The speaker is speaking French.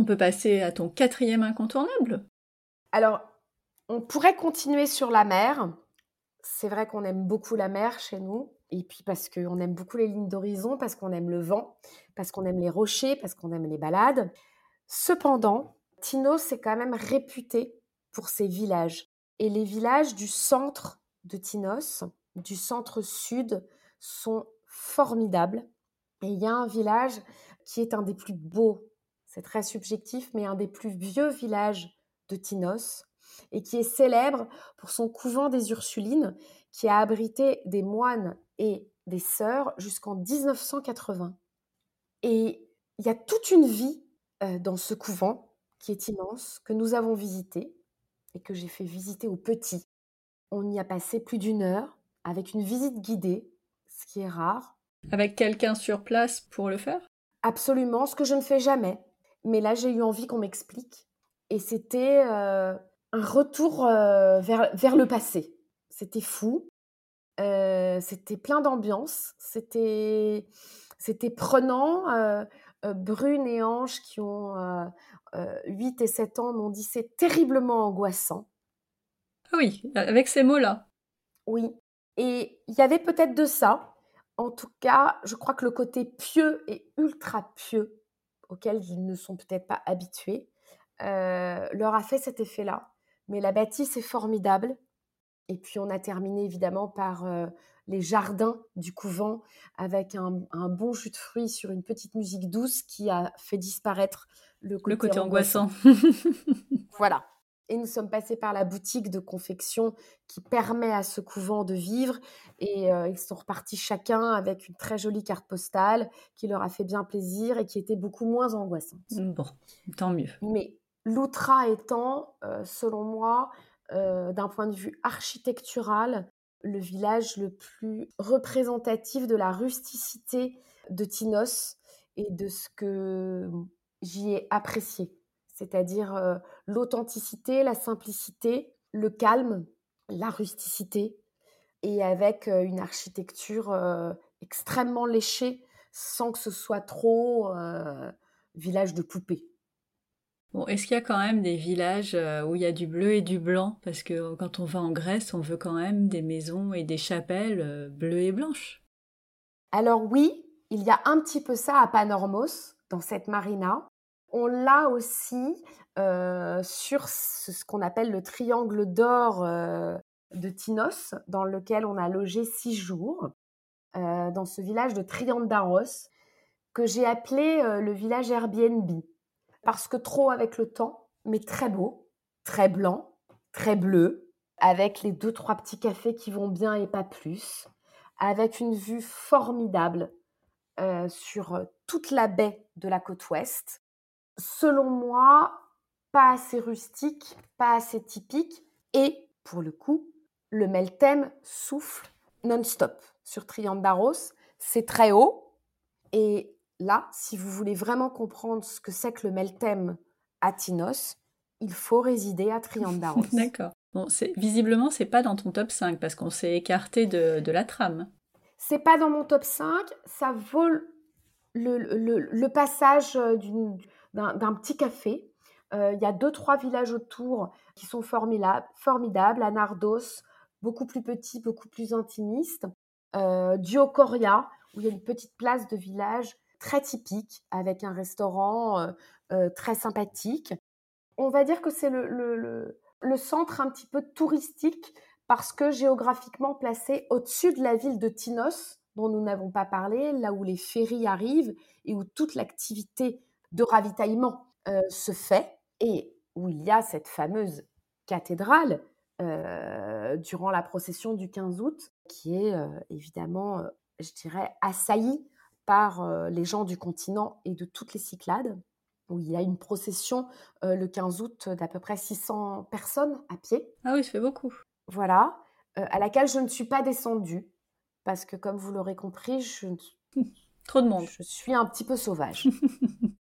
On peut passer à ton quatrième incontournable. Alors, on pourrait continuer sur la mer. C'est vrai qu'on aime beaucoup la mer chez nous. Et puis parce qu'on aime beaucoup les lignes d'horizon, parce qu'on aime le vent, parce qu'on aime les rochers, parce qu'on aime les balades. Cependant, Tinos est quand même réputé pour ses villages. Et les villages du centre de Tinos, du centre sud, sont formidables. Et il y a un village qui est un des plus beaux, c'est très subjectif, mais un des plus vieux villages de Tinos, et qui est célèbre pour son couvent des Ursulines, qui a abrité des moines et des sœurs jusqu'en 1980. Et il y a toute une vie euh, dans ce couvent qui est immense, que nous avons visité et que j'ai fait visiter aux petits. On y a passé plus d'une heure avec une visite guidée, ce qui est rare. Avec quelqu'un sur place pour le faire? Absolument, ce que je ne fais jamais. Mais là, j'ai eu envie qu'on m'explique. Et c'était euh, un retour euh, vers, vers le passé. C'était fou. Euh, c'était plein d'ambiance. C'était, c'était prenant. Brune et Ange, qui ont 8 et 7 ans, m'ont dit c'est terriblement angoissant. Ah oui, avec ces mots-là. Oui. Et il y avait peut-être de ça. En tout cas, je crois que le côté pieux et ultra pieux, auquel ils ne sont peut-être pas habitués, leur a fait cet effet-là. Mais la bâtisse est formidable. Et puis on a terminé évidemment par les jardins du couvent avec un, bon jus de fruits sur une petite musique douce qui a fait disparaître le côté, angoissant. voilà. Et nous sommes passés par la boutique de confection qui permet à ce couvent de vivre. Et ils sont repartis chacun avec une très jolie carte postale qui leur a fait bien plaisir et qui était beaucoup moins angoissante. Bon, tant mieux. Mais L'Outra étant, euh, selon moi, euh, d'un point de vue architectural, le village le plus représentatif de la rusticité de Tinos et de ce que j'y ai apprécié. C'est-à-dire euh, l'authenticité, la simplicité, le calme, la rusticité, et avec une architecture extrêmement léchée, sans que ce soit trop village de poupées. Bon, est-ce qu'il y a quand même des villages euh, où il y a du bleu et du blanc? Parce que quand on va en Grèce, on veut quand même des maisons et des chapelles euh, bleues et blanches. Alors oui, il y a un petit peu ça à Panormos, dans cette marina. On l'a aussi euh, sur ce, qu'on appelle le triangle d'or de Tinos, dans lequel on a logé six jours, dans ce village de Triandaros, que j'ai appelé le village Airbnb parce que trop avec le temps, mais très beau, très blanc, très bleu, avec les deux, trois petits cafés qui vont bien et pas plus, avec une vue formidable euh, sur euh, toute la baie de la côte ouest. Selon moi, pas assez rustique, pas assez typique, et pour le coup, le Meltem souffle non-stop sur Triandaros. C'est très haut, et là, si vous voulez vraiment comprendre ce que c'est que le Meltem à Tinos, il faut résider à Triandaros. D'accord. Bon, visiblement, c'est pas dans ton top 5 parce qu'on s'est écarté de, la trame. C'est pas dans mon top 5. Ça vaut le, passage euh, d'un petit café. Euh, il y a deux, trois villages autour qui sont formidables. formidables. Anardos, beaucoup plus petit, beaucoup plus intimiste. Euh, Diocoria, où il y a une petite place de village très typique, avec un restaurant euh, euh, très sympathique. On va dire que c'est le, centre un petit peu touristique parce que géographiquement placé au-dessus de la ville de Tinos, dont nous n'avons pas parlé, là où les ferries arrivent et où toute l'activité de ravitaillement euh, se fait, et où il y a cette fameuse cathédrale durant la procession du 15 août, qui est évidemment, je dirais, assaillie par euh, les gens du continent et de toutes les Cyclades, où il y a une procession euh, le 15 août d'à peu près 600 personnes à pied. Ah oui, ça fait beaucoup. Voilà, euh, à laquelle je ne suis pas descendue, parce que comme vous l'aurez compris, je... Trop de monde. Je suis un petit peu sauvage.